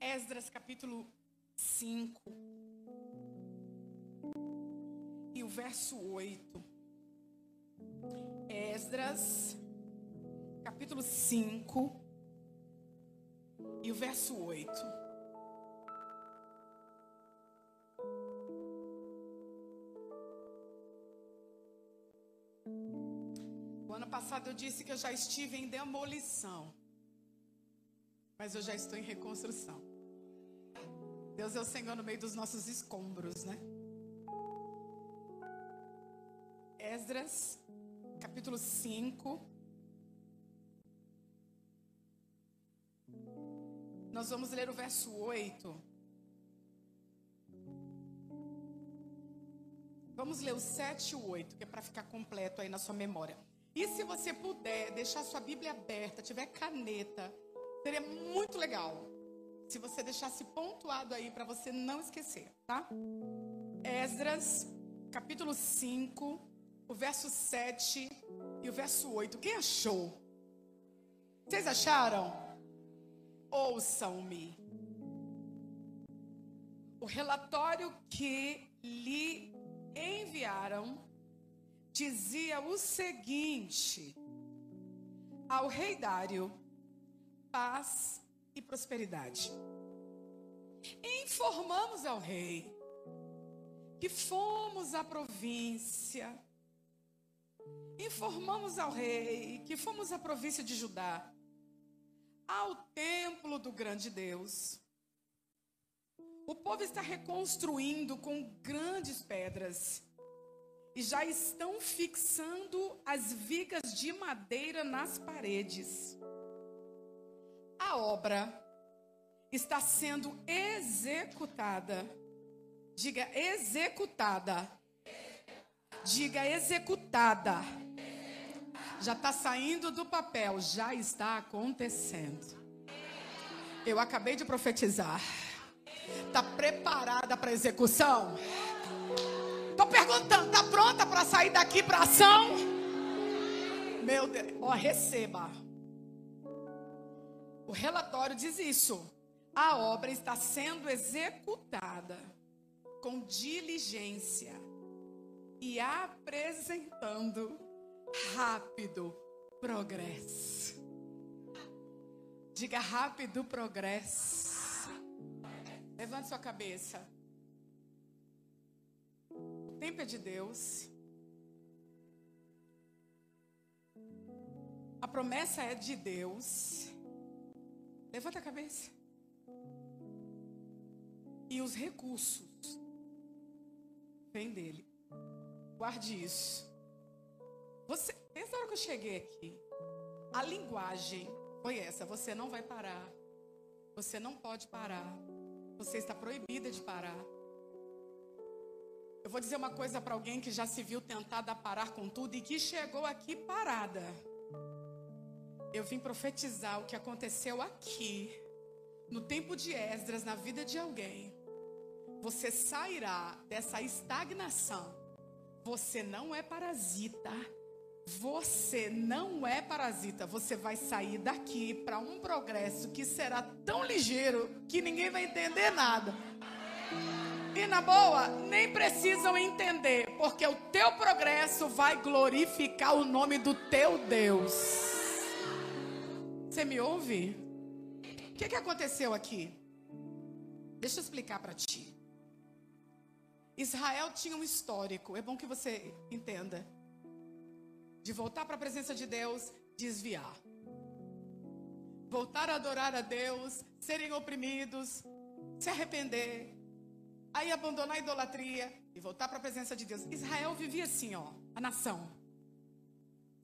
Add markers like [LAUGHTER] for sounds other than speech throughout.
Esdras capítulo 5 e o verso 8. Esdras capítulo 5 e o verso 8. O ano passado eu disse que eu já estive em demolição, mas eu já estou em reconstrução. Deus é o Senhor no meio dos nossos escombros, né? Esdras, capítulo 5. Nós vamos ler o verso 8. Vamos ler o 7 e o 8, que é para ficar completo aí na sua memória. E se você puder deixar sua Bíblia aberta, tiver caneta, seria muito legal. Se você deixasse pontuado aí para você não esquecer, tá? Esdras, capítulo 5, o verso 7 e o verso 8. Quem achou? Vocês acharam? Ouçam-me. O relatório que lhe enviaram dizia o seguinte: ao rei Dário, paz e prosperidade. Informamos ao rei que fomos à província, informamos ao rei que fomos à província de Judá, ao templo do grande Deus. O povo está reconstruindo com grandes pedras e já estão fixando as vigas de madeira nas paredes. A obra está sendo executada. Diga executada. Diga executada. Já está saindo do papel, já está acontecendo. Eu acabei de profetizar. Está preparada para execução? Estou perguntando, está pronta para sair daqui para ação? Meu Deus, ó, receba. O relatório diz isso. A obra está sendo executada com diligência e apresentando rápido progresso. Diga rápido progresso. Levante sua cabeça. O tempo é de Deus. A promessa é de Deus. Levanta a cabeça. E os recursos vêm dele. Guarde isso. Você, desde a hora que eu cheguei aqui, a linguagem foi essa: você não vai parar. Você não pode parar. Você está proibida de parar. Eu vou dizer uma coisa para alguém que já se viu tentada a parar com tudo e que chegou aqui parada. Eu vim profetizar o que aconteceu aqui, no tempo de Esdras, na vida de alguém. Você sairá dessa estagnação. Você não é parasita. Você não é parasita. Você vai sair daqui para um progresso que será tão ligeiro que ninguém vai entender nada. E na boa, nem precisam entender, porque o teu progresso vai glorificar o nome do teu Deus. Você me ouve? O que, que aconteceu aqui? Deixa eu explicar para ti. Israel tinha um histórico, é bom que você entenda, de voltar para a presença de Deus, desviar. Voltar a adorar a Deus, serem oprimidos, se arrepender, aí abandonar a idolatria e voltar para a presença de Deus. Israel vivia assim, ó, a nação,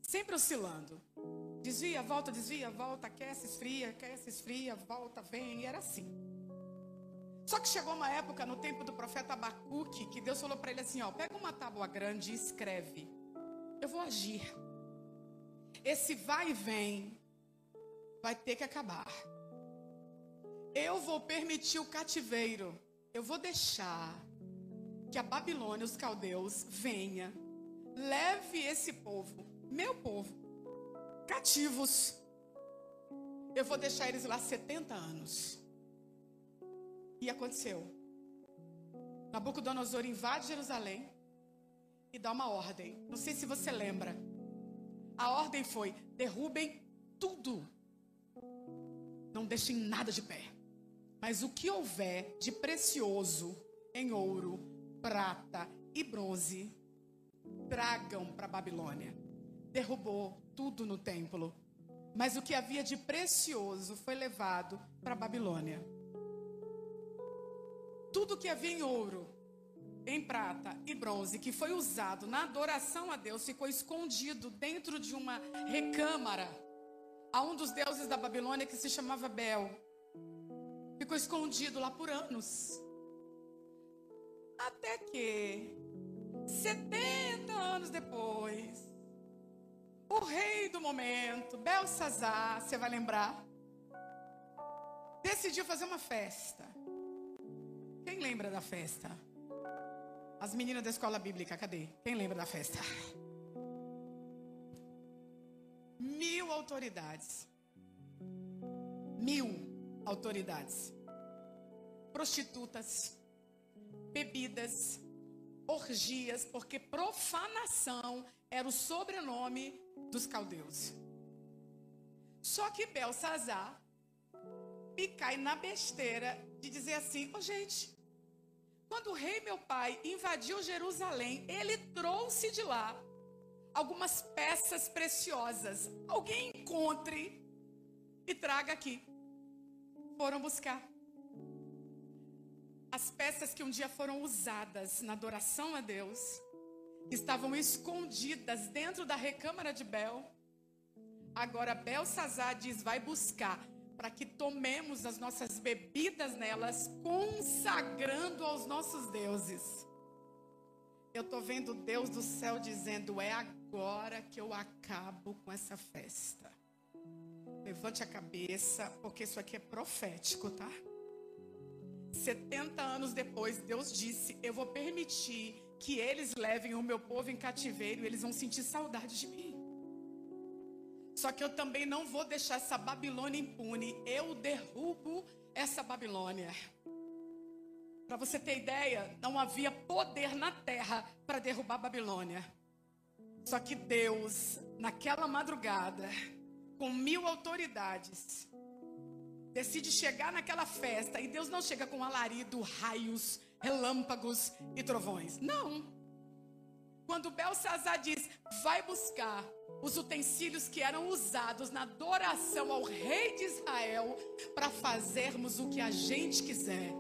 sempre oscilando. Desvia, volta, desvia, volta, aquece, esfria, aquece, esfria, volta, vem, e era assim. Só que chegou uma época no tempo do profeta Abacuque que Deus falou para ele assim: ó, pega uma tábua grande e escreve. Eu vou agir. Esse vai e vem vai ter que acabar. Eu vou permitir o cativeiro. Eu vou deixar que a Babilônia, os caldeus, venha, leve esse povo, meu povo, cativos. Eu vou deixar eles lá 70 anos. E aconteceu. Nabucodonosor invade Jerusalém e dá uma ordem. Não sei se você lembra. A ordem foi: derrubem tudo. Não deixem nada de pé. Mas o que houver de precioso em ouro, prata e bronze, tragam para Babilônia. Derrubou tudo no templo. Mas o que havia de precioso foi levado para Babilônia. Tudo que havia em ouro, em prata e bronze, que foi usado na adoração a Deus, ficou escondido dentro de uma recâmara a um dos deuses da Babilônia que se chamava Bel. Ficou escondido lá por anos. Até que, 70 anos depois, o rei do momento, Belsazar, você vai lembrar, decidiu fazer uma festa. Quem lembra da festa? As meninas da escola bíblica, cadê? Quem lembra da festa? Mil autoridades. Mil autoridades. Prostitutas, bebidas, orgias, porque profanação era o sobrenome dos caldeus. Só que Belsazar me cai na besteira de dizer assim: Ô oh, gente, quando o rei meu pai invadiu Jerusalém, ele trouxe de lá algumas peças preciosas. Alguém encontre e traga aqui. Foram buscar. As peças que um dia foram usadas na adoração a Deus estavam escondidas dentro da recâmara de Bel. Agora Belsazar diz: vai buscar para que tomemos as nossas bebidas nelas, consagrando aos nossos deuses. Eu estou vendo Deus do céu dizendo: é agora que eu acabo com essa festa. Levante a cabeça, porque isso aqui é profético, tá? 70 anos depois, Deus disse: Eu vou permitir que eles levem o meu povo em cativeiro e eles vão sentir saudade de mim. Só que eu também não vou deixar essa Babilônia impune. Eu derrubo essa Babilônia. Para você ter ideia, não havia poder na terra para derrubar a Babilônia. Só que Deus, naquela madrugada, com mil autoridades, decide chegar naquela festa. E Deus não chega com alarido, raios, relâmpagos e trovões. Não. Quando Belsazar diz, vai buscar os utensílios que eram usados na adoração ao rei de Israel para fazermos o que a gente quiser.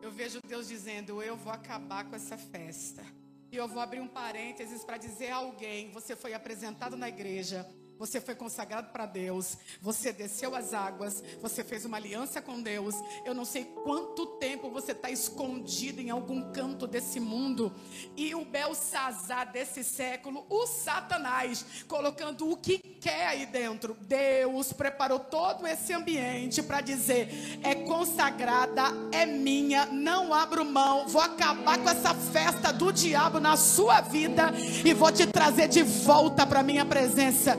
Eu vejo Deus dizendo: Eu vou acabar com essa festa. E eu vou abrir um parênteses para dizer a alguém: Você foi apresentado na igreja você foi consagrado para Deus. Você desceu as águas. Você fez uma aliança com Deus. Eu não sei quanto tempo você está escondido em algum canto desse mundo. E o Belsazar desse século, o Satanás, colocando o que quer aí dentro. Deus preparou todo esse ambiente para dizer: é consagrada, é minha, não abro mão. Vou acabar com essa festa do diabo na sua vida e vou te trazer de volta para minha presença.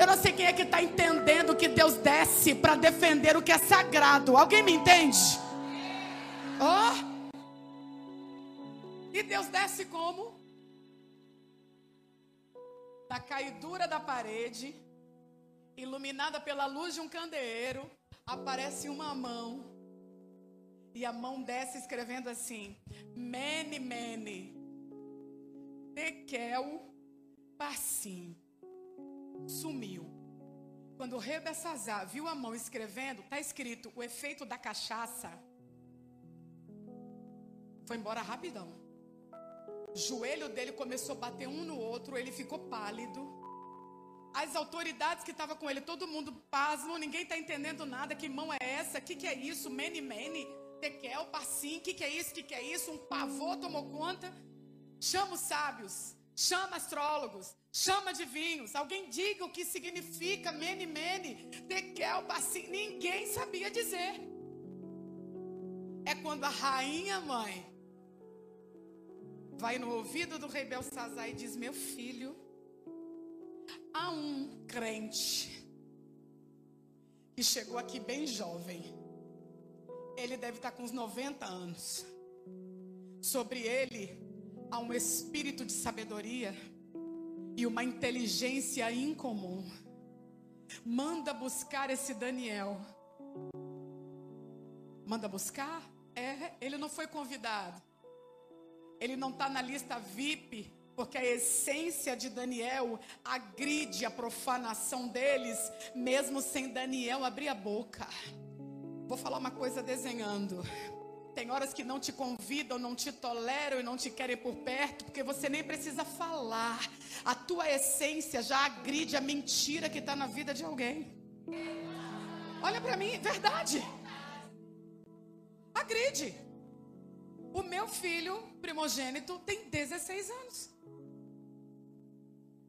Eu não sei quem é que está entendendo que Deus desce para defender o que é sagrado. Alguém me entende? Oh! E Deus desce como? Da caidura da parede, iluminada pela luz de um candeeiro, aparece uma mão. E a mão desce escrevendo assim: Mene, mene, tekel, passim sumiu. Quando o rei Bessazar viu a mão escrevendo, está escrito o efeito da cachaça. Foi embora rapidão. O joelho dele começou a bater um no outro, ele ficou pálido. As autoridades que estavam com ele, todo mundo pasmo, ninguém está entendendo nada. Que mão é essa? O que, que é isso? Mene, mene, tekel, passim, o que, que é isso? O que, que é isso? Um pavor tomou conta. Chama os sábios. Chama astrólogos, chama adivinhos. Alguém diga o que significa mene mene, tekel, bassim. Ninguém sabia dizer. É quando a rainha mãe vai no ouvido do rei Belsazar e diz: Meu filho, há um crente que chegou aqui bem jovem. Ele deve estar com uns 90 anos. Sobre ele há um espírito de sabedoria e uma inteligência incomum. Manda buscar esse Daniel. Manda buscar? É, ele não foi convidado. Ele não está na lista VIP, porque a essência de Daniel agride a profanação deles, mesmo sem Daniel abrir a boca. Vou falar uma coisa desenhando. Tem horas que não te convidam, não te toleram e não te querem por perto, porque você nem precisa falar. A tua essência já agride a mentira que está na vida de alguém. Olha para mim, verdade. Agride. O meu filho primogênito tem 16 anos.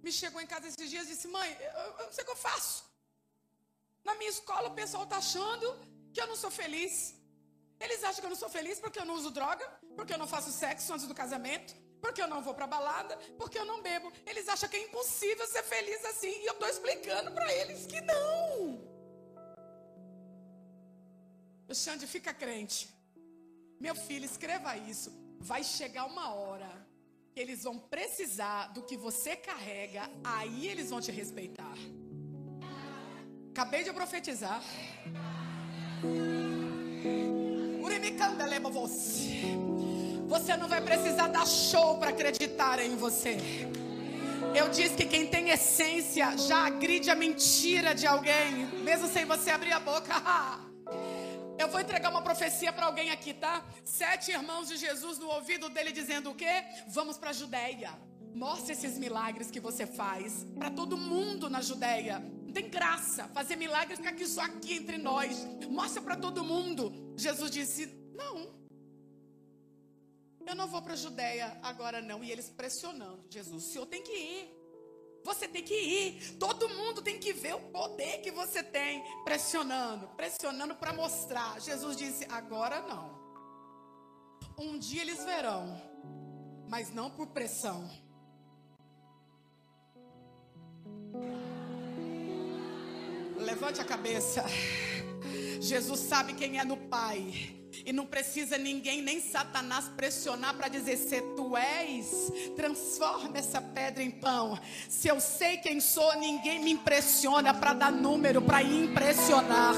Me chegou em casa esses dias e disse: Mãe, eu, eu não sei o que eu faço. Na minha escola o pessoal está achando que eu não sou feliz. Eles acham que eu não sou feliz porque eu não uso droga, porque eu não faço sexo antes do casamento, porque eu não vou para balada, porque eu não bebo. Eles acham que é impossível ser feliz assim. E eu estou explicando para eles que não. O Xande fica crente. Meu filho, escreva isso. Vai chegar uma hora que eles vão precisar do que você carrega, aí eles vão te respeitar. Acabei de profetizar. Você. Não vai precisar dar show para acreditar em você. Eu disse que quem tem essência já agride a mentira de alguém, mesmo sem você abrir a boca. [LAUGHS] Eu vou entregar uma profecia para alguém aqui, tá? Sete irmãos de Jesus no ouvido dele dizendo o quê? Vamos para a Judéia. Mostre esses milagres que você faz para todo mundo na Judéia. Não tem graça fazer milagres ficar aqui só aqui entre nós. Mostra para todo mundo. Jesus disse: Não. Eu não vou para a Judéia agora não. E eles pressionando Jesus: O senhor tem que ir. Você tem que ir. Todo mundo tem que ver o poder que você tem. Pressionando, pressionando para mostrar. Jesus disse: agora não. Um dia eles verão, mas não por pressão. Levante a cabeça. Jesus sabe quem é no Pai. E não precisa ninguém, nem Satanás, pressionar para dizer: se tu és, transforma essa pedra em pão. Se eu sei quem sou, ninguém me impressiona para dar número, para impressionar.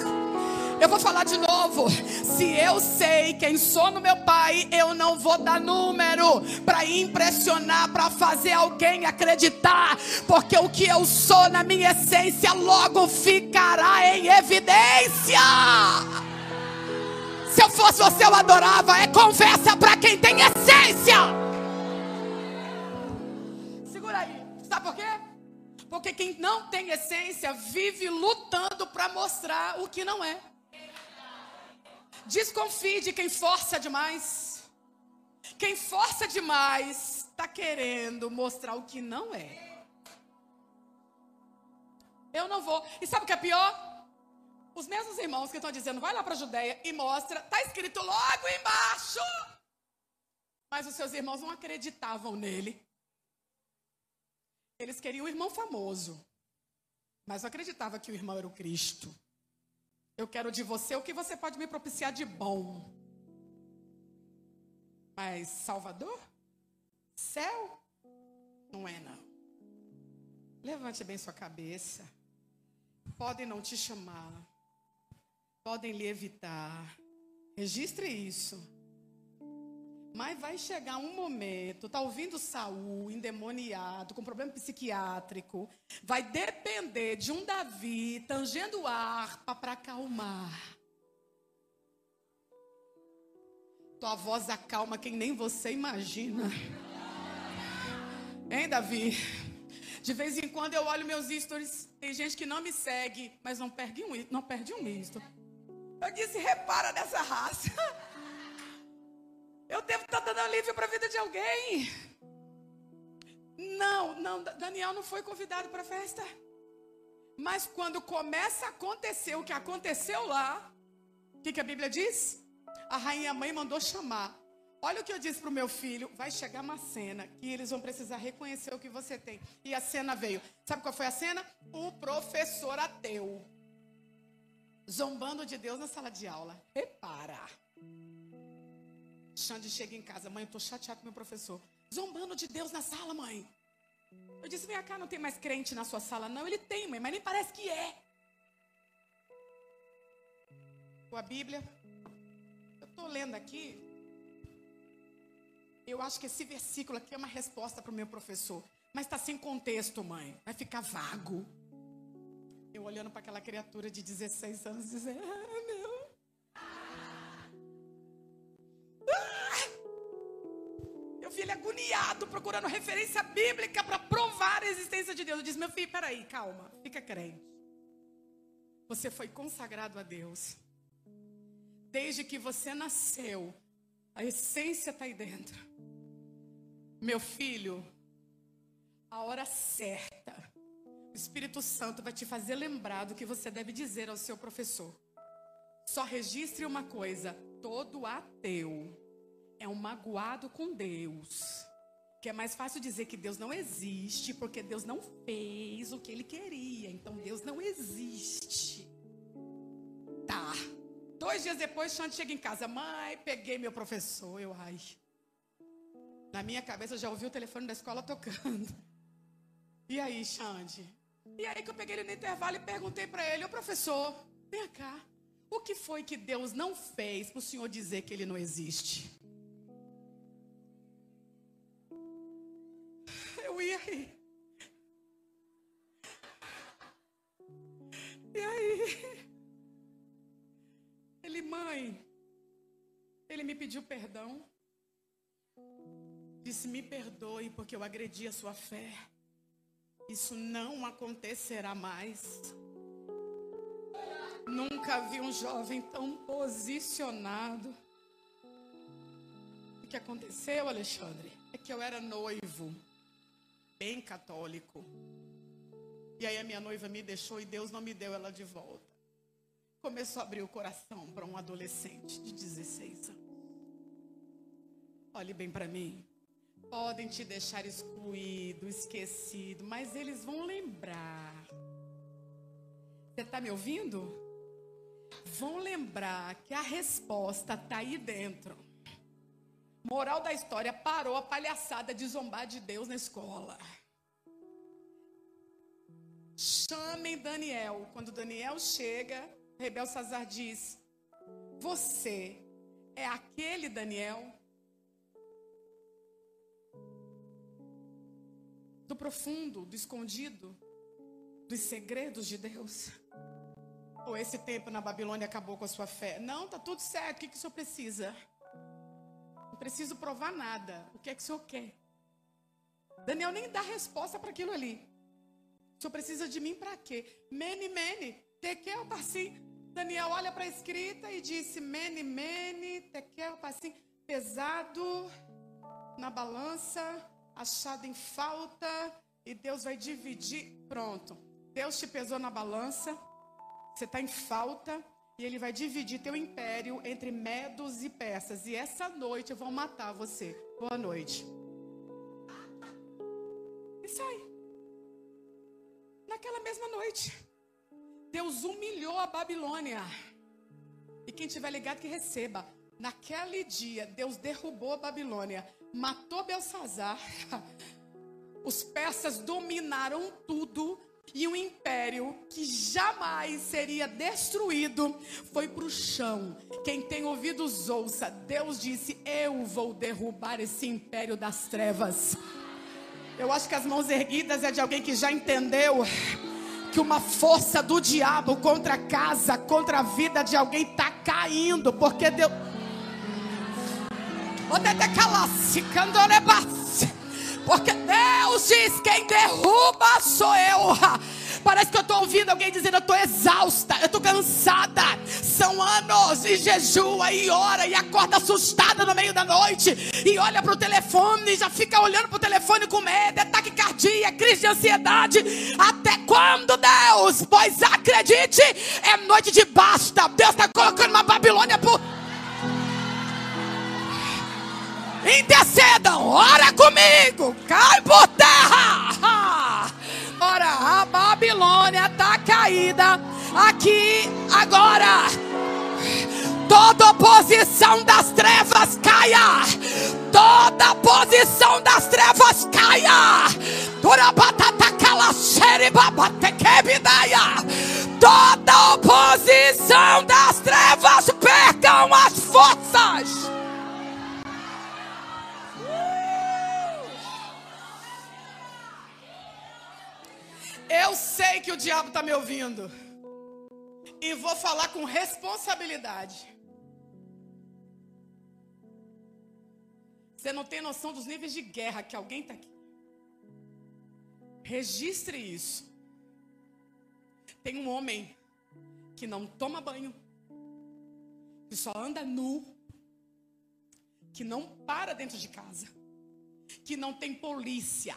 Eu vou falar de novo. Se eu sei quem sou no meu pai, eu não vou dar número para impressionar, para fazer alguém acreditar, porque o que eu sou na minha essência logo ficará em evidência. Se eu fosse você, eu adorava. É conversa para quem tem essência. Segura aí. Sabe por quê? Porque quem não tem essência vive lutando para mostrar o que não é. Desconfie de quem força demais. Quem força demais está querendo mostrar o que não é. Eu não vou. E sabe o que é pior? Os mesmos irmãos que estão dizendo, vai lá para a Judéia e mostra, está escrito logo embaixo. Mas os seus irmãos não acreditavam nele. Eles queriam um irmão famoso. Mas não acreditava que o irmão era o Cristo. Eu quero de você o que você pode me propiciar de bom. Mas Salvador? Céu? Não é não. Levante bem sua cabeça. Podem não te chamar podem lhe evitar. Registre isso. Mas vai chegar um momento, tá ouvindo Saul endemoniado, com problema psiquiátrico, vai depender de um Davi tangendo harpa para acalmar. Tua voz acalma quem nem você imagina. Hein, Davi? De vez em quando eu olho meus stories, tem gente que não me segue, mas não perde um, não perde um story. Eu disse: repara nessa raça. Eu devo estar dando alívio para a vida de alguém. Não, não, Daniel não foi convidado para a festa. Mas quando começa a acontecer o que aconteceu lá, o que, que a Bíblia diz? A rainha mãe mandou chamar. Olha o que eu disse para o meu filho: vai chegar uma cena que eles vão precisar reconhecer o que você tem. E a cena veio. Sabe qual foi a cena? O professor ateu. Zombando de Deus na sala de aula. Repara. Xande chega em casa, mãe, eu tô chateado com meu professor. Zombando de Deus na sala, mãe. Eu disse, vem cá, não tem mais crente na sua sala, não. Ele tem, mãe, mas nem parece que é. Com a Bíblia. Eu estou lendo aqui. Eu acho que esse versículo aqui é uma resposta para o meu professor. Mas está sem contexto, mãe. Vai ficar vago. Eu olhando para aquela criatura de 16 anos, dizendo: Ah, meu. Ah! Vi ele agoniado, procurando referência bíblica para provar a existência de Deus. Eu disse: Meu filho, peraí, calma, fica crente. Você foi consagrado a Deus. Desde que você nasceu, a essência está aí dentro. Meu filho, a hora certa, o Espírito Santo vai te fazer lembrar do que você deve dizer ao seu professor. Só registre uma coisa: todo ateu é um magoado com Deus. Que é mais fácil dizer que Deus não existe, porque Deus não fez o que ele queria. Então Deus não existe. Tá. Dois dias depois, Xande chega em casa. Mãe, peguei meu professor. Eu, ai. Na minha cabeça, eu já ouvi o telefone da escola tocando. E aí, Xande? E aí que eu peguei ele no intervalo e perguntei para ele, ô professor, vem cá. O que foi que Deus não fez para o senhor dizer que ele não existe? [LAUGHS] Eu ia aí. E aí? Ele, mãe, ele me pediu perdão. Disse: Me perdoe porque eu agredi a sua fé. Isso não acontecerá mais. Nunca vi um jovem tão posicionado. O que aconteceu, Alexandre, é que eu era noivo, bem católico. E aí a minha noiva me deixou e Deus não me deu ela de volta começou a abrir o coração para um adolescente de 16 anos. Olhe bem para mim. Podem te deixar excluído, esquecido, mas eles vão lembrar. Você está me ouvindo? Vão lembrar que a resposta está aí dentro. Moral da história: parou a palhaçada de zombar de Deus na escola. Chamem Daniel. Quando Daniel chega, Rebel Sazar diz: Você é aquele Daniel do profundo, do escondido, dos segredos de Deus? Ou esse tempo na Babilônia acabou com a sua fé? Não, tá tudo certo. O que, que o senhor precisa? Não preciso provar nada. O que é que o senhor quer? Daniel nem dá resposta para aquilo ali. O senhor precisa de mim para quê? Mene, mene, tekel, passim. Daniel olha para a escrita e disse: Mene, mene, tekel, passim. Pesado na balança, achado em falta. E Deus vai dividir. Pronto. Deus te pesou na balança. Você está em falta. E Ele vai dividir teu império entre medos e persas. E essa noite vão matar você. Boa noite. E sai. Naquela mesma noite. Deus humilhou a Babilônia. E quem tiver ligado que receba. Naquele dia, Deus derrubou a Babilônia, matou Belsazar. [LAUGHS] Os persas dominaram tudo e o império que jamais seria destruído foi para o chão. Quem tem ouvidos ouça. Deus disse: Eu vou derrubar esse império das trevas. Eu acho que as mãos erguidas é de alguém que já entendeu que uma força do diabo contra a casa, contra a vida de alguém está caindo, porque Deus. Porque Deus diz: quem derruba sou eu. Parece que eu estou ouvindo alguém dizendo: Eu estou exausta, eu estou cansada. São anos e jejua e ora e acorda assustada no meio da noite. E olha para o telefone e já fica olhando para o telefone com medo. É taquicardia, é crise de ansiedade. Até quando, Deus? Pois acredite, é noite de basta. Deus está colocando uma Babilônia por. Intercedam, ora comigo, cai por terra. [LAUGHS] Ora, a Babilônia está caída. Aqui agora. Toda oposição das trevas caia. Toda oposição das trevas caia. Toda oposição das trevas percam as forças. Eu sei que o diabo está me ouvindo. E vou falar com responsabilidade. Você não tem noção dos níveis de guerra que alguém está aqui. Registre isso. Tem um homem que não toma banho, que só anda nu, que não para dentro de casa, que não tem polícia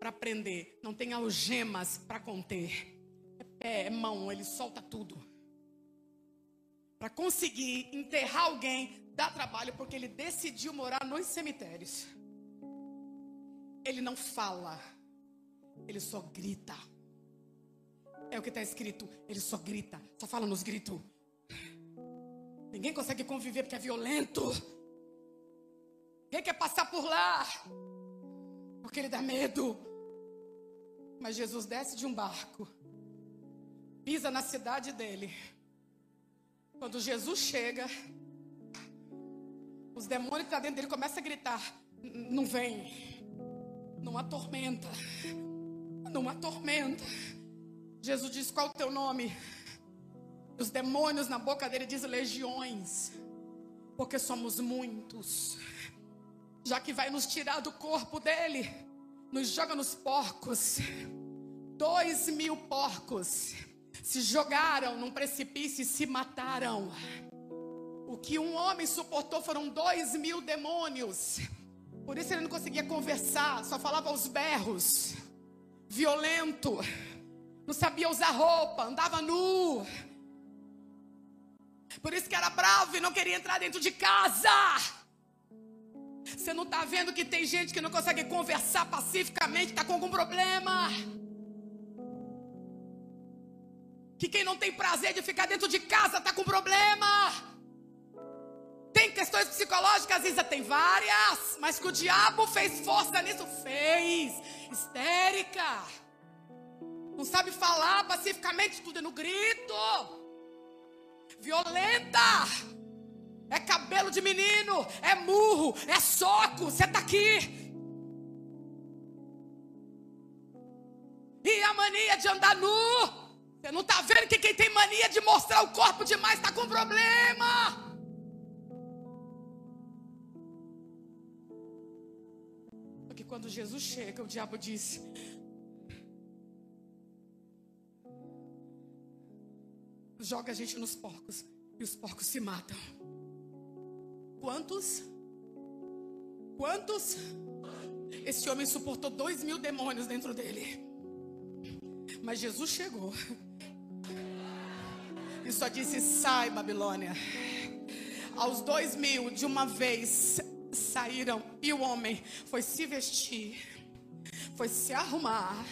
para prender, não tem algemas para conter. É pé, é mão, ele solta tudo. Para conseguir enterrar alguém, dá trabalho porque ele decidiu morar nos cemitérios. Ele não fala, ele só grita. É o que está escrito, ele só grita, só fala nos gritos. Ninguém consegue conviver porque é violento. Ninguém quer passar por lá porque ele dá medo. Mas Jesus desce de um barco, pisa na cidade dele. Quando Jesus chega, os demônios que estão dentro dele começam a gritar: Não vem, não atormenta, não atormenta. Jesus diz: Qual o teu nome? Os demônios na boca dele dizem legiões, porque somos muitos. Já que vai nos tirar do corpo dele, nos joga nos porcos. Dois mil porcos se jogaram num precipício e se mataram. O que um homem suportou foram dois mil demônios. Por isso ele não conseguia conversar, só falava aos berros. Violento, não sabia usar roupa, andava nu. Por isso que era bravo e não queria entrar dentro de casa. Você não está vendo que tem gente que não consegue conversar pacificamente, está com algum problema? Que quem não tem prazer de ficar dentro de casa está com problema? Tem questões psicológicas, Isa tem várias, mas que o diabo fez força nisso, fez. Histérica. Não sabe falar pacificamente, tudo é no grito. Violenta é cabelo de menino, é murro, é soco. Você está aqui. E a mania de andar nu. Você não está vendo que quem tem mania de mostrar o corpo demais está com problema. Porque quando Jesus chega, o diabo disse: Joga a gente nos porcos e os porcos se matam. Quantos? Quantos? Esse homem suportou dois mil demônios dentro dele. Mas Jesus chegou. E só disse: sai, Babilônia. Aos dois mil, de uma vez, saíram. E o homem foi se vestir, foi se arrumar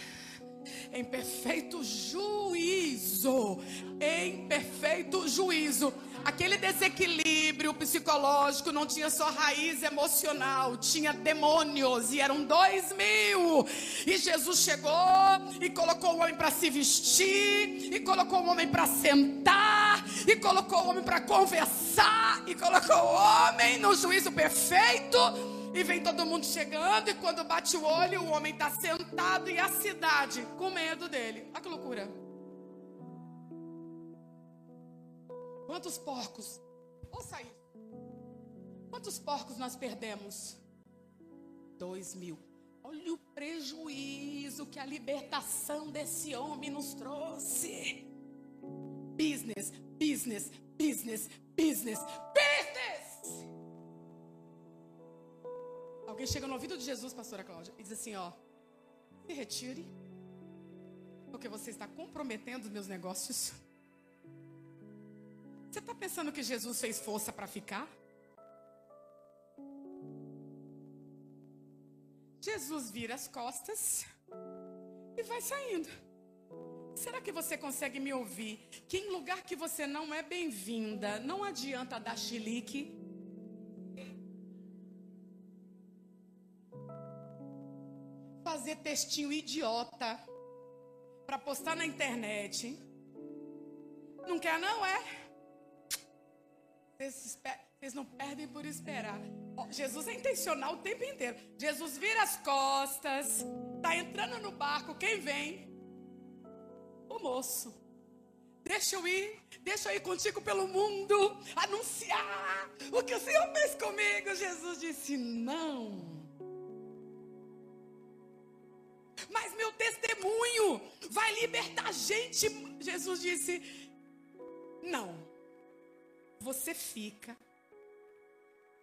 em perfeito juízo. Em perfeito juízo. Aquele desequilíbrio psicológico não tinha só raiz emocional, tinha demônios e eram dois mil. E Jesus chegou e colocou o homem para se vestir, e colocou o homem para sentar, e colocou o homem para conversar, e colocou o homem no juízo perfeito. E vem todo mundo chegando, e quando bate o olho, o homem está sentado e a cidade com medo dele. Olha que loucura. Quantos porcos? Ouça isso. Quantos porcos nós perdemos? Dois mil. Olha o prejuízo que a libertação desse homem nos trouxe. Business, business, business, business, business. Alguém chega no ouvido de Jesus, pastora Cláudia, e diz assim: ó, se retire, porque você está comprometendo os meus negócios. Você está pensando que Jesus fez força para ficar? Jesus vira as costas e vai saindo. Será que você consegue me ouvir? Que em lugar que você não é bem-vinda, não adianta dar chilique. Fazer textinho idiota para postar na internet. Não quer, não é? Vocês não perdem por esperar. Jesus é intencional o tempo inteiro. Jesus vira as costas, tá entrando no barco. Quem vem? O moço. Deixa eu ir, deixa eu ir contigo pelo mundo, anunciar o que o Senhor fez comigo. Jesus disse: Não. Mas meu testemunho vai libertar gente. Jesus disse: Não. Você fica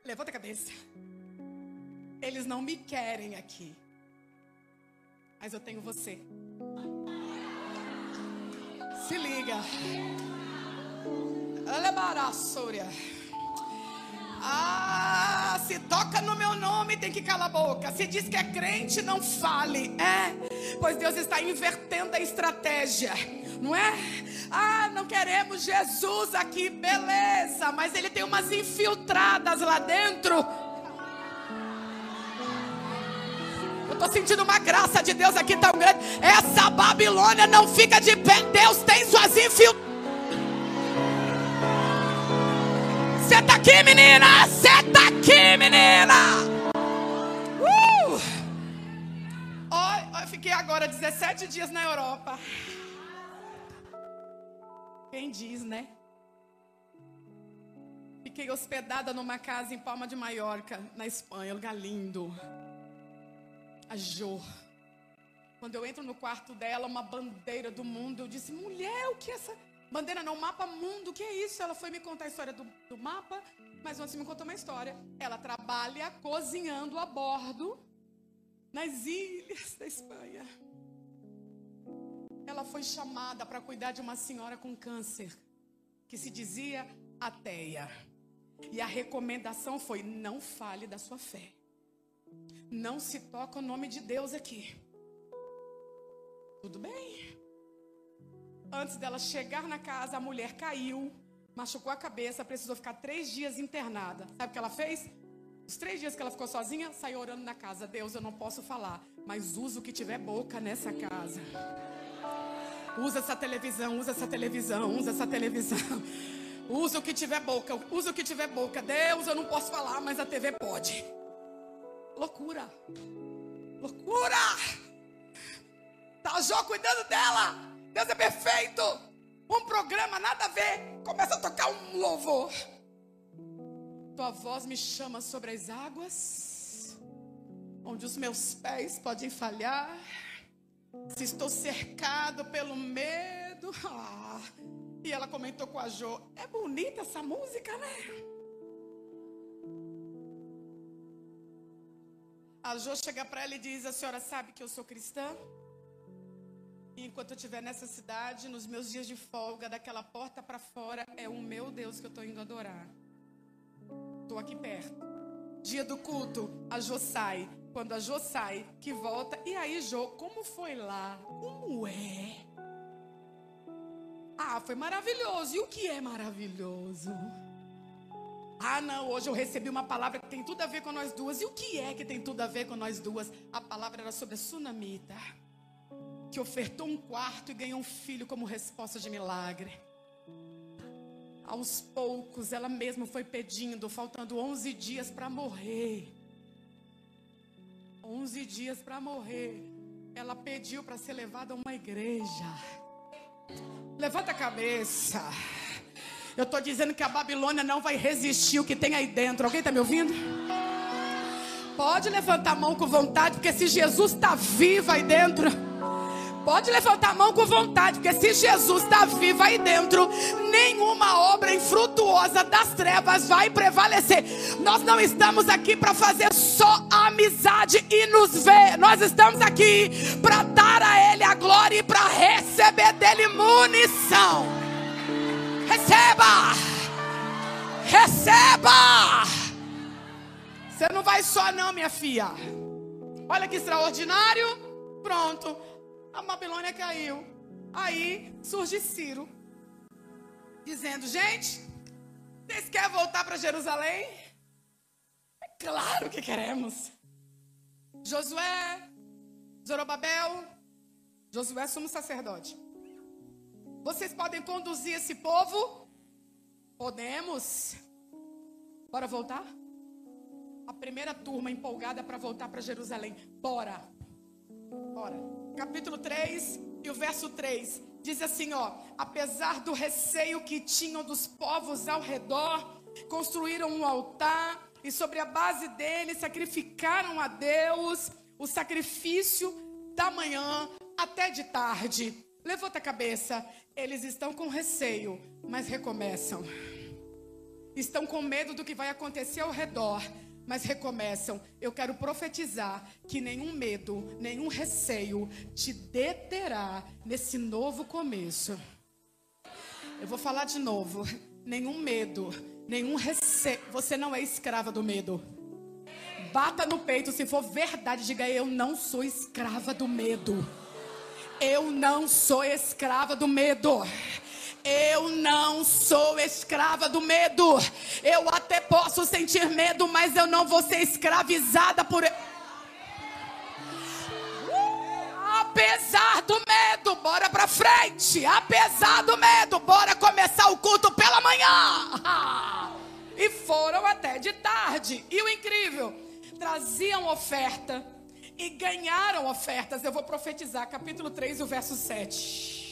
Levanta a cabeça. Eles não me querem aqui. Mas eu tenho você. Se liga. Alebarasúria. Ah, se toca no meu nome, tem que calar a boca. Se diz que é crente, não fale. É, pois Deus está invertendo a estratégia não é? Ah, não queremos Jesus aqui, beleza, mas ele tem umas infiltradas lá dentro. Eu estou sentindo uma graça de Deus aqui tão grande. Essa Babilônia não fica de pé. Deus tem suas infiltradas. Senta aqui, menina! Senta aqui, menina! Uh! Oh, eu fiquei agora 17 dias na Europa. Quem diz, né? Fiquei hospedada numa casa em Palma de Maiorca, na Espanha, lugar lindo. A Jo. Quando eu entro no quarto dela, uma bandeira do mundo, eu disse: mulher, o que é essa bandeira? Não, mapa mundo, que é isso? Ela foi me contar a história do, do mapa, mas antes me contou uma história. Ela trabalha cozinhando a bordo nas ilhas da Espanha ela foi chamada para cuidar de uma senhora com câncer, que se dizia ateia. E a recomendação foi: não fale da sua fé. Não se toca o nome de Deus aqui. Tudo bem. Antes dela chegar na casa, a mulher caiu, machucou a cabeça, precisou ficar três dias internada. Sabe o que ela fez? Os três dias que ela ficou sozinha, saiu orando na casa. Deus, eu não posso falar, mas uso o que tiver boca nessa casa. Usa essa televisão, usa essa televisão, usa essa televisão. Usa o que tiver boca, usa o que tiver boca. Deus, eu não posso falar, mas a TV pode. Loucura. Loucura. Tá Jó cuidando dela. Deus é perfeito. Um programa, nada a ver. Começa a tocar um louvor. Tua voz me chama sobre as águas, onde os meus pés podem falhar. Se estou cercado pelo medo. Ah. E ela comentou com a Jo: É bonita essa música, né? A Jo chega para ela e diz: A senhora sabe que eu sou cristã? Enquanto eu estiver nessa cidade, nos meus dias de folga, daquela porta para fora, é o meu Deus que eu estou indo adorar. Estou aqui perto. Dia do culto, a Jo sai quando a Jo sai, que volta. E aí, Jo, como foi lá? Como é? Ah, foi maravilhoso. E o que é maravilhoso? Ah, não, hoje eu recebi uma palavra que tem tudo a ver com nós duas. E o que é que tem tudo a ver com nós duas? A palavra era sobre a sunamita, que ofertou um quarto e ganhou um filho como resposta de milagre. Aos poucos, ela mesma foi pedindo, faltando 11 dias para morrer. 11 dias para morrer, ela pediu para ser levada a uma igreja. Levanta a cabeça. Eu estou dizendo que a Babilônia não vai resistir o que tem aí dentro. Alguém está me ouvindo? Pode levantar a mão com vontade, porque se Jesus está vivo aí dentro. Pode levantar a mão com vontade, porque se Jesus está vivo aí dentro, nenhuma obra infrutuosa das trevas vai prevalecer. Nós não estamos aqui para fazer só amizade e nos ver. Nós estamos aqui para dar a Ele a glória e para receber dele munição. Receba! Receba! Você não vai só, não, minha filha. Olha que extraordinário. Pronto. A Babilônia caiu. Aí surge Ciro, dizendo: Gente, vocês querem voltar para Jerusalém? É claro que queremos. Josué, Zorobabel, Josué, somos sacerdote. Vocês podem conduzir esse povo? Podemos. Bora voltar? A primeira turma empolgada para voltar para Jerusalém. Bora. Bora. Capítulo 3 e o verso 3 diz assim, ó: Apesar do receio que tinham dos povos ao redor, construíram um altar e sobre a base dele sacrificaram a Deus o sacrifício da manhã até de tarde. Levanta a cabeça. Eles estão com receio, mas recomeçam. Estão com medo do que vai acontecer ao redor, mas recomeçam. Eu quero profetizar que nenhum medo, nenhum receio te deterá nesse novo começo. Eu vou falar de novo. Nenhum medo, nenhum receio. Você não é escrava do medo. Bata no peito se for verdade. Diga eu não sou escrava do medo. Eu não sou escrava do medo. Eu não sou escrava do medo. Eu até posso sentir medo, mas eu não vou ser escravizada por. Apesar do medo, bora pra frente. Apesar do medo, bora começar o culto pela manhã. [LAUGHS] E foram até de tarde. E o incrível, traziam oferta e ganharam ofertas. Eu vou profetizar, capítulo 3, o verso 7.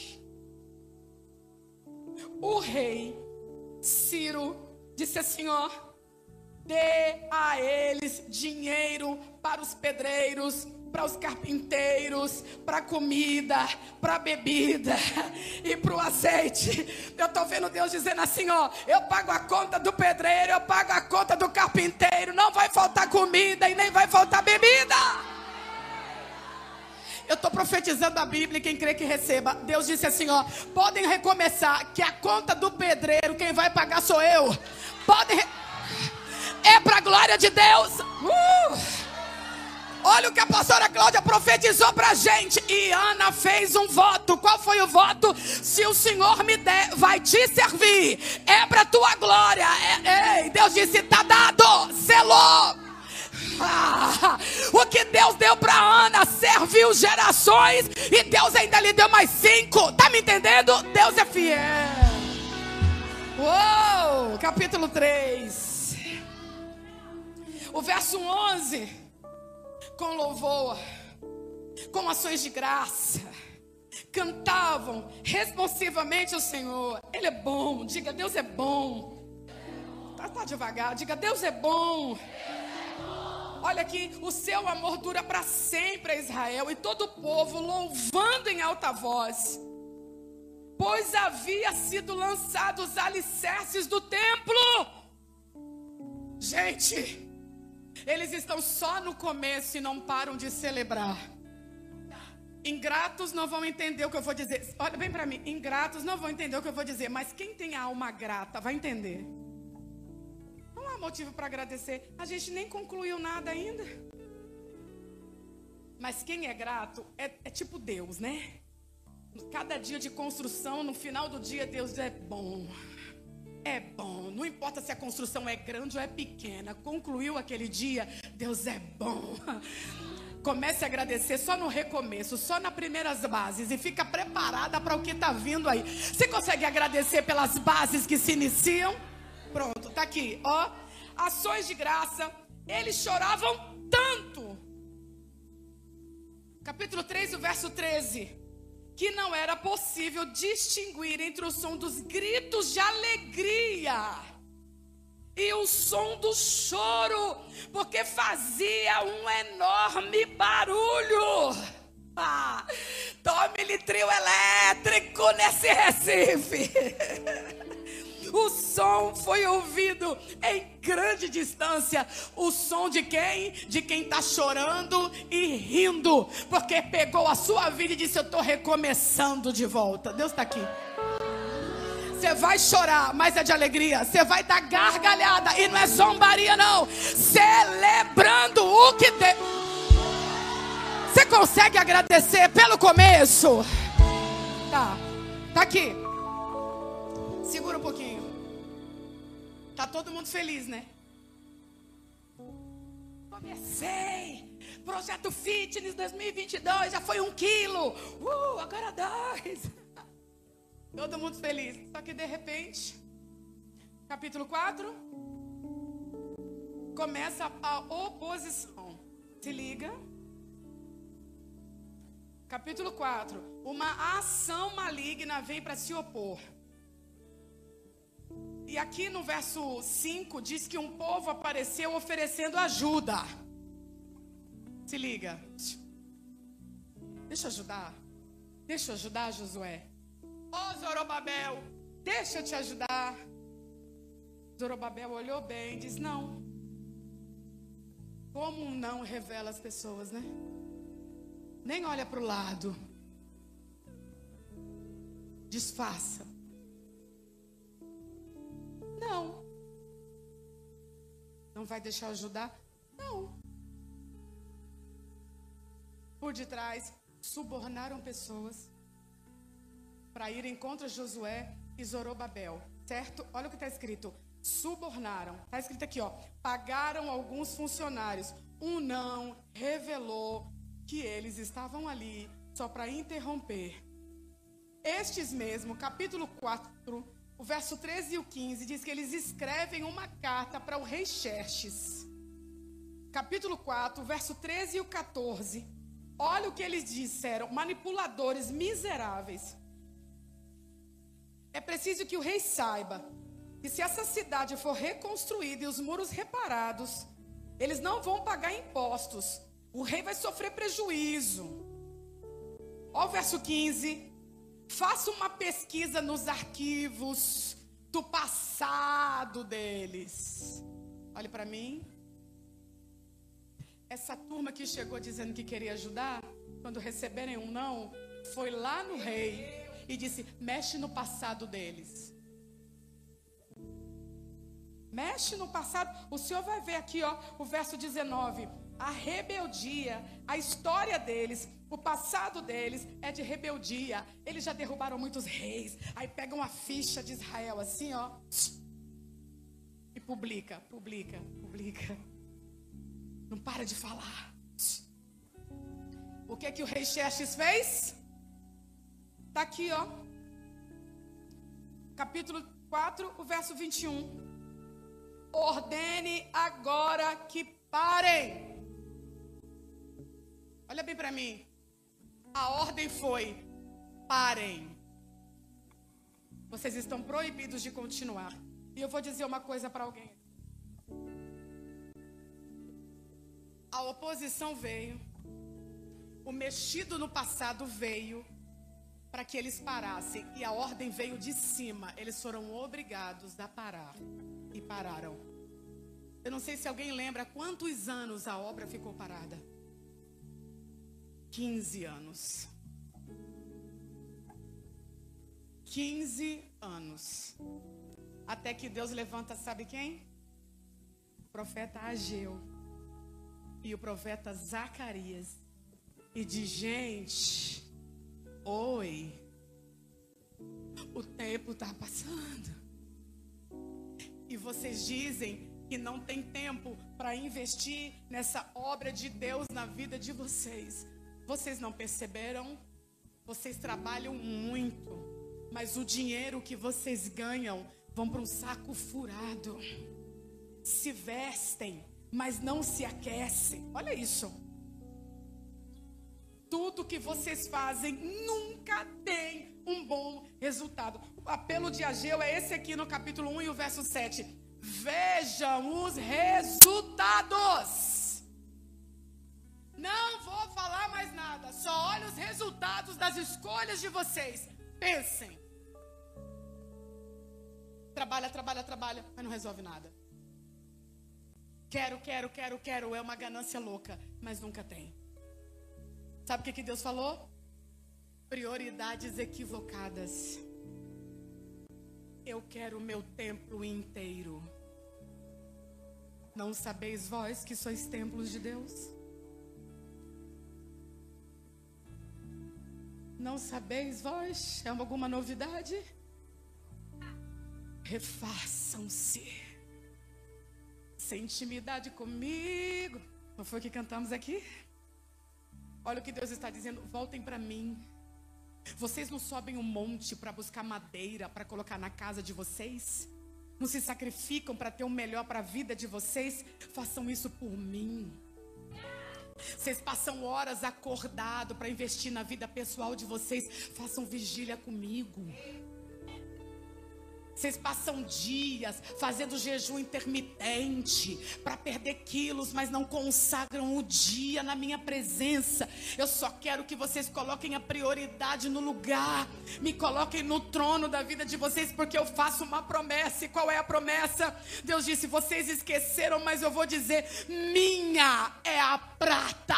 O rei Ciro disse assim: ó, dê a eles dinheiro para os pedreiros, para os carpinteiros, para comida, para bebida e para o azeite. Eu estou vendo Deus dizendo assim: ó, eu pago a conta do pedreiro, eu pago a conta do carpinteiro, não vai faltar comida e nem vai faltar bebida. Eu estou profetizando a Bíblia, quem crê que receba. Deus disse assim: ó, podem recomeçar, que a conta do pedreiro, quem vai pagar sou eu. Podem. É para a glória de Deus. Uh! Olha o que a pastora Cláudia profetizou para a gente. E Ana fez um voto. Qual foi o voto? Se o Senhor me der, vai te servir. É para tua glória. É, ei, Deus disse: está dado. Selou. Ah, o que Deus deu para Ana serviu gerações e Deus ainda lhe deu mais cinco. Tá me entendendo? Deus é fiel. Uou, capítulo 3. O verso 11. Com louvor, com ações de graça, cantavam responsivamente ao Senhor. Ele é bom. Diga, Deus é bom. Tá, tá devagar. Diga, Deus é bom. Olha aqui, o seu amor dura para sempre a Israel e todo o povo louvando em alta voz. Pois havia sido lançados os alicerces do templo. Gente, eles estão só no começo e não param de celebrar. Ingratos não vão entender o que eu vou dizer. Olha bem para mim, ingratos não vão entender o que eu vou dizer, mas quem tem alma grata vai entender motivo para agradecer. A gente nem concluiu nada ainda. Mas quem é grato é, é tipo Deus, né? Cada dia de construção, no final do dia, Deus é bom. É bom. Não importa se a construção é grande ou é pequena. Concluiu aquele dia, Deus é bom. Comece a agradecer só no recomeço, só nas primeiras bases e fica preparada para o que está vindo aí. Você consegue agradecer pelas bases que se iniciam? Pronto, tá aqui, ó ações de graça, eles choravam tanto. Capítulo 3, o verso 13. Que não era possível distinguir entre o som dos gritos de alegria e o som do choro, porque fazia um enorme barulho. Ah, Tome-lhe trio elétrico nesse Recife. [LAUGHS] O som foi ouvido em grande distância. O som de quem? De quem está chorando e rindo, porque pegou a sua vida e disse: Eu estou recomeçando de volta. Deus está aqui. Você vai chorar, mas é de alegria. Você vai dar gargalhada e não é zombaria, não. Celebrando o que tem. Você consegue agradecer pelo começo? Tá. Tá aqui. Segura um pouquinho. Tá todo mundo feliz, né? Comecei. Projeto Fitness 2022 já foi um quilo. Uh, agora dois. [LAUGHS] Todo mundo feliz. Só que de repente, capítulo 4, começa a oposição. Se liga. Capítulo 4. Uma ação maligna vem para se opor. E aqui no verso 5 diz que um povo apareceu oferecendo ajuda. Se liga. Deixa eu ajudar. Deixa eu ajudar, Josué. Ô oh, Zorobabel, deixa eu te ajudar. Zorobabel olhou bem e disse: Não. Como não revela as pessoas, né? Nem olha para o lado. Disfarça. Não. Não vai deixar ajudar? Não. Por detrás, subornaram pessoas para irem contra Josué e Zorobabel, certo? Olha o que está escrito. Subornaram. Está escrito aqui, ó. Pagaram alguns funcionários. Um não revelou que eles estavam ali só para interromper. Estes mesmo, capítulo 4, o verso 13 e o 15 diz que eles escrevem uma carta para o rei Xerxes. Capítulo 4, verso 13 e o 14. Olha o que eles disseram: manipuladores miseráveis. É preciso que o rei saiba que se essa cidade for reconstruída e os muros reparados, eles não vão pagar impostos. O rei vai sofrer prejuízo. Olha o verso 15. Faça uma pesquisa nos arquivos do passado deles. Olhe para mim. Essa turma que chegou dizendo que queria ajudar, quando receberem um não, foi lá no rei e disse: mexe no passado deles. Mexe no passado. O Senhor vai ver aqui, ó, o verso 19. A rebeldia, a história deles, o passado deles é de rebeldia. Eles já derrubaram muitos reis. Aí pegam a ficha de Israel assim, ó. E publica, publica, publica. Não para de falar. O que é que o rei Xerxes fez? Está aqui, ó. Capítulo 4, o verso 21. Ordene agora que parem. Olha bem para mim. A ordem foi: parem. Vocês estão proibidos de continuar. E eu vou dizer uma coisa para alguém. A oposição veio. O mexido no passado veio para que eles parassem. E a ordem veio de cima. Eles foram obrigados a parar. E pararam. Eu não sei se alguém lembra quantos anos a obra ficou parada. 15 anos. 15 anos. Até que Deus levanta, sabe quem? O profeta Ageu e o profeta Zacarias. E diz: gente, oi, o tempo está passando. E vocês dizem que não tem tempo para investir nessa obra de Deus na vida de vocês. Vocês não perceberam? Vocês trabalham muito, mas o dinheiro que vocês ganham vão para um saco furado. Se vestem, mas não se aquecem. Olha isso. Tudo que vocês fazem nunca tem um bom resultado. O apelo de Ageu é esse aqui no capítulo 1 e o verso 7. Vejam os resultados. Não vou falar mais nada. Só olhe os resultados das escolhas de vocês. Pensem. Trabalha, trabalha, trabalha, mas não resolve nada. Quero, quero, quero, quero. É uma ganância louca, mas nunca tem. Sabe o que, que Deus falou? Prioridades equivocadas. Eu quero o meu templo inteiro. Não sabeis vós que sois templos de Deus? Não sabeis vós? É alguma novidade? Refaçam-se. Sem intimidade comigo. Não foi o que cantamos aqui? Olha o que Deus está dizendo. Voltem para mim. Vocês não sobem um monte para buscar madeira para colocar na casa de vocês? Não se sacrificam para ter o melhor para a vida de vocês? Façam isso por mim. Vocês passam horas acordado para investir na vida pessoal de vocês. Façam vigília comigo. Vocês passam dias fazendo jejum intermitente para perder quilos, mas não consagram o dia na minha presença. Eu só quero que vocês coloquem a prioridade no lugar, me coloquem no trono da vida de vocês, porque eu faço uma promessa. E qual é a promessa? Deus disse: vocês esqueceram, mas eu vou dizer: minha é a prata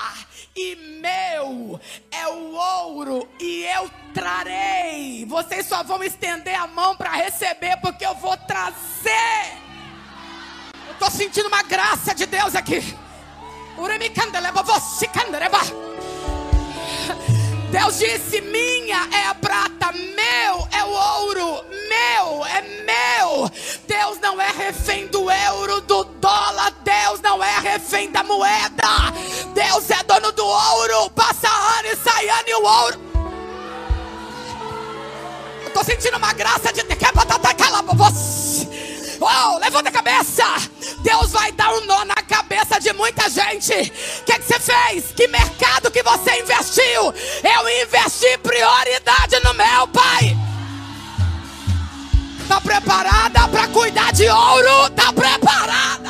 e meu é o ouro, e eu trarei. Vocês só vão estender a mão para receber porque eu vou trazer. Eu estou sentindo uma graça de Deus aqui. Deus disse: Minha é a prata, meu é o ouro, meu é meu. Deus não é refém do euro, do dólar, Deus não é refém da moeda. Deus é dono do ouro. Passa ano e sai ano e o ouro Estou sentindo uma graça de Oh, levanta a cabeça. Deus vai dar um nó na cabeça de muita gente. O que, que você fez? Que mercado que você investiu? Eu investi prioridade no meu pai. Está preparada para cuidar de ouro? Está preparada?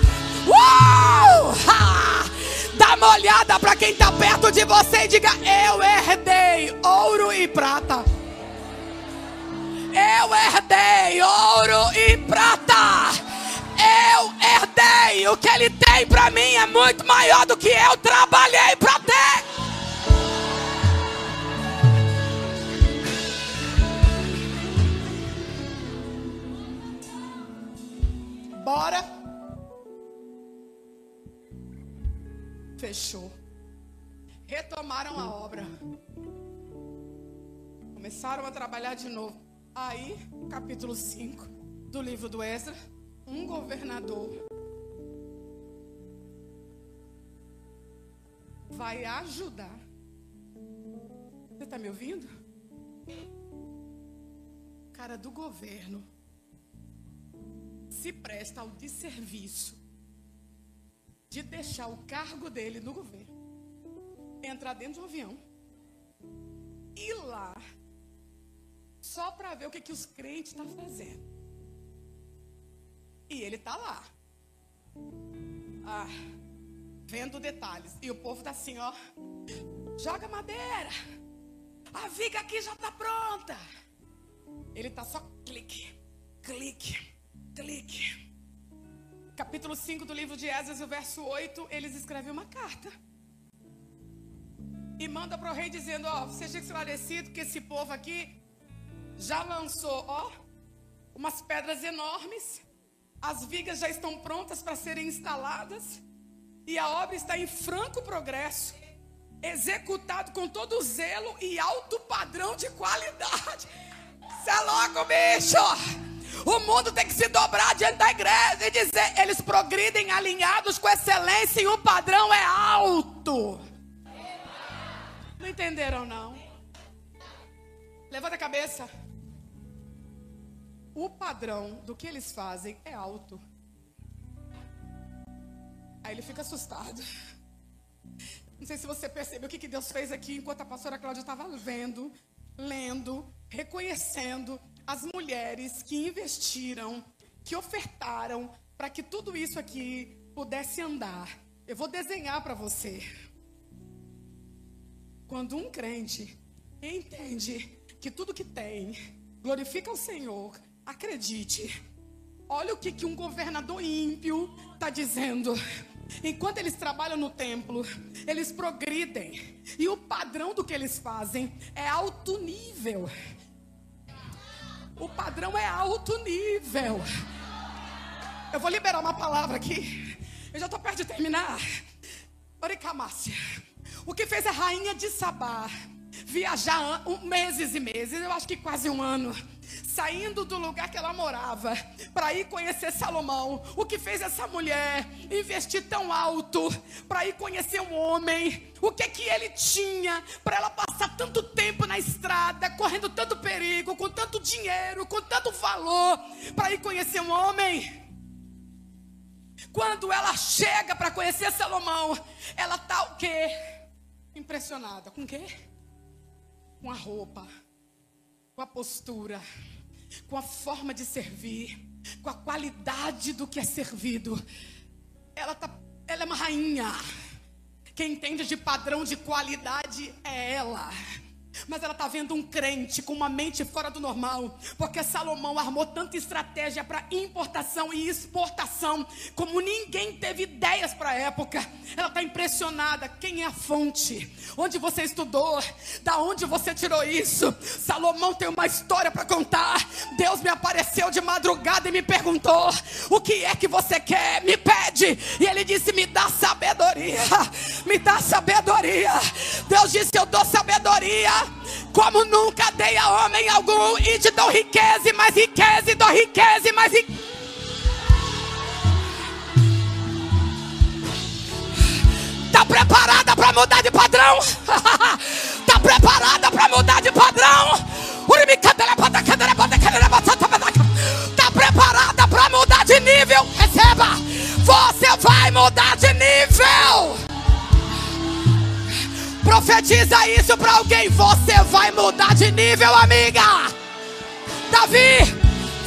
[LAUGHS] Uh! [LAUGHS] Dá uma olhada para quem está perto de você e diga: Eu herdei ouro e prata. Eu herdei ouro e prata. Eu herdei. O que ele tem para mim é muito maior do que eu trabalhei para ter. Bora. Fechou. Retomaram a obra. Começaram a trabalhar de novo. Aí, capítulo 5 do livro do Ezra, um governador vai ajudar. Você está me ouvindo? Cara do governo se presta ao desserviço de deixar o cargo dele no governo, entrar dentro de um avião, ir lá só para ver o que, que os crentes estão tá fazendo. E ele está lá. Ah, vendo detalhes. E o povo está assim, ó. Joga madeira. A viga aqui já está pronta. Ele está só clique, clique, clique. Capítulo 5 do livro de Esdras, o verso 8, eles escrevem uma carta. E manda para o rei dizendo, ó, seja esclarecido que esse povo aqui já lançou, ó, umas pedras enormes. As vigas já estão prontas para serem instaladas. E a obra está em franco progresso. Executado com todo zelo e alto padrão de qualidade. Você é louco, bicho! O mundo tem que se dobrar diante da igreja e dizer: eles progridem alinhados com excelência e o padrão é alto. Não entenderam, não? Levanta a cabeça o padrão do que eles fazem é alto. Aí ele fica assustado. Não sei se você percebeu o que, que Deus fez aqui enquanto a pastora Cláudia estava vendo, lendo, reconhecendo as mulheres que investiram, que ofertaram para que tudo isso aqui pudesse andar. Eu vou desenhar para você. Quando um crente entende que tudo que tem glorifica o Senhor, Acredite. Olha o que, que um governador ímpio está dizendo. Enquanto eles trabalham no templo, eles progridem. E o padrão do que eles fazem é alto nível. O padrão é alto nível. Eu vou liberar uma palavra aqui. Eu já estou perto de terminar. Oricamácia. O que fez a rainha de Sabá viajar meses e meses, eu acho que quase um ano, saindo do lugar que ela morava para ir conhecer Salomão. O que fez essa mulher investir tão alto para ir conhecer um homem? O que que ele tinha para ela passar tanto tempo na estrada, correndo tanto perigo, com tanto dinheiro, com tanto valor para ir conhecer um homem? Quando ela chega para conhecer Salomão, ela tá o quê? Impressionada. Com o quê? Com a roupa, com a postura, com a forma de servir, com a qualidade do que é servido. Ela tá, ela é uma rainha. Quem entende de padrão de qualidade é ela. Mas ela está vendo um crente com uma mente fora do normal, porque Salomão armou tanta estratégia para importação e exportação, como ninguém teve ideias para a época. Ela está impressionada. Quem é a fonte? Onde você estudou? Da onde você tirou isso? Salomão tem uma história para contar. Deus me apareceu de madrugada e me perguntou: O que é que você quer? Me pede. E ele disse: Me dá sabedoria. Me dá sabedoria. Deus disse: Eu dou sabedoria como nunca dei a homem algum, e te dou riqueza e mais riqueza, e dou riqueza e mais riqueza. Está preparada para mudar de padrão? Está [LAUGHS] preparada para mudar de padrão? Está preparada para mudar de nível? Receba! Você vai mudar de nível! Profetiza isso para alguém. Você vai mudar de nível, amiga. Davi,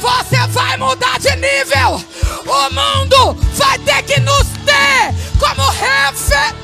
você vai mudar de nível. O mundo vai ter que nos ter como referência.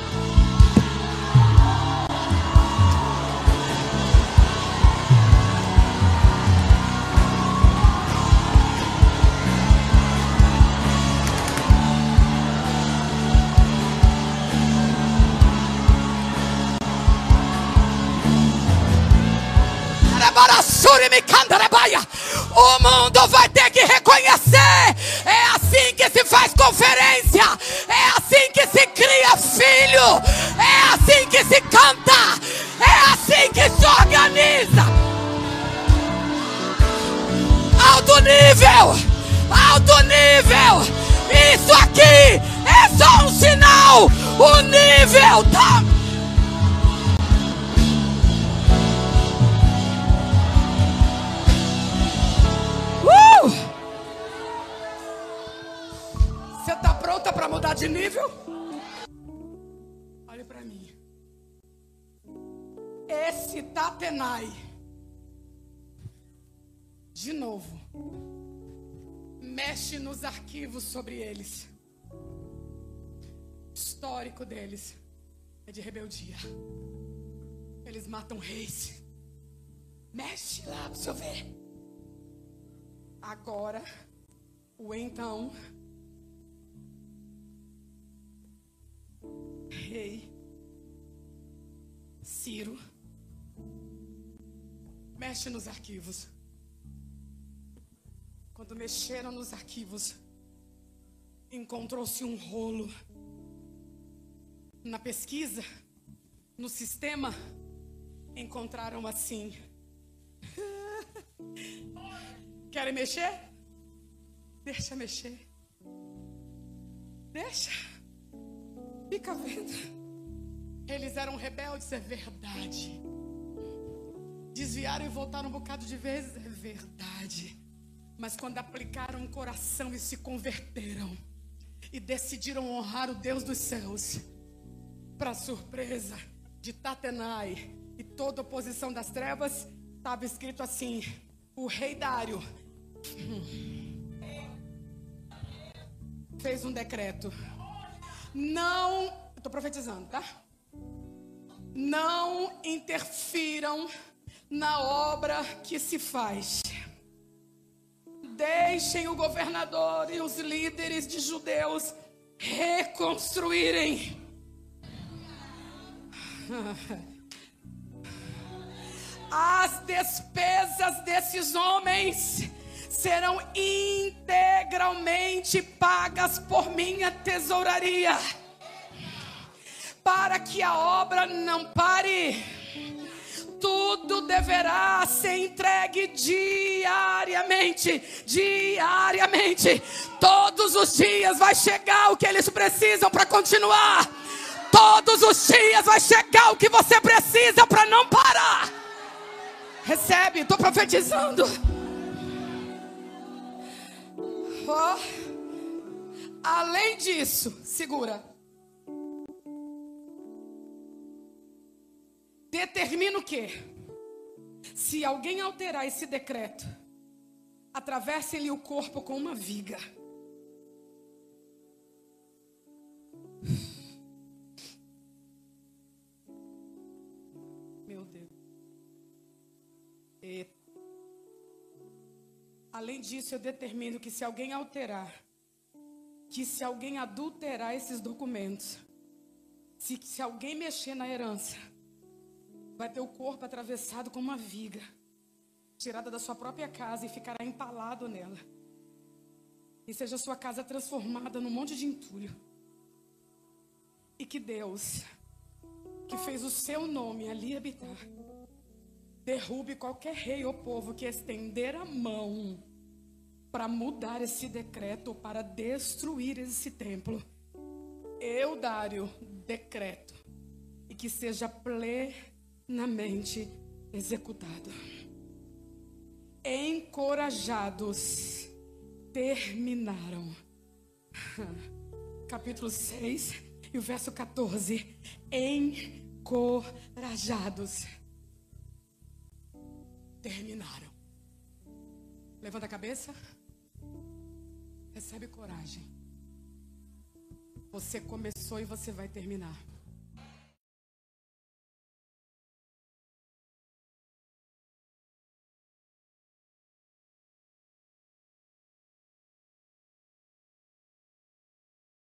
O mundo vai ter que reconhecer. É assim que se faz conferência. É assim que se cria filho. É assim que se canta. É assim que se organiza. Alto nível. Alto nível. Isso aqui é só um sinal. O nível tá pronta para mudar de nível? Olhe para mim. Esse Tatenai, de novo, mexe nos arquivos sobre eles. O histórico deles é de rebeldia. Eles matam reis. Mexe lá para você ver. Agora, o então rei Ciro mexe nos arquivos. Quando mexeram nos arquivos, encontrou-se um rolo. Na pesquisa, no sistema, encontraram assim. [LAUGHS] Querem mexer? Deixa mexer. Deixa. Fica vendo. Eles eram rebeldes, é verdade. Desviaram e voltaram um bocado de vezes, é verdade. Mas quando aplicaram o coração e se converteram e decidiram honrar o Deus dos céus, para surpresa de Tatenai e toda oposição das trevas, estava escrito assim: o rei Dário fez um decreto não, estou profetizando, tá? Não interfiram na obra que se faz. Deixem o governador e os líderes de judeus reconstruírem. As despesas desses homens serão integralmente pagas por minha tesouraria, para que a obra não pare. Tudo deverá ser entregue diariamente. Diariamente. Todos os dias vai chegar o que eles precisam para continuar. Todos os dias vai chegar o que você precisa para não parar. Recebe, estou profetizando. Além disso, segura. Determina o quê? Se alguém alterar esse decreto, atravessem-lhe o corpo com uma viga. Além disso, eu determino que se alguém alterar, que se alguém adulterar esses documentos, se, se alguém mexer na herança, vai ter o corpo atravessado com uma viga, tirada da sua própria casa e ficará empalado nela. E seja sua casa transformada num monte de entulho. E que Deus, que fez o seu nome ali habitar, derrube qualquer rei ou povo que estender a mão para mudar esse decreto, para destruir esse templo. Eu, Dário, decreto e que seja plenamente executado. Encorajados terminaram. [LAUGHS] Capítulo 6 e o verso 14. Encorajados terminaram. Levanta a cabeça. Recebe coragem. Você começou e você vai terminar.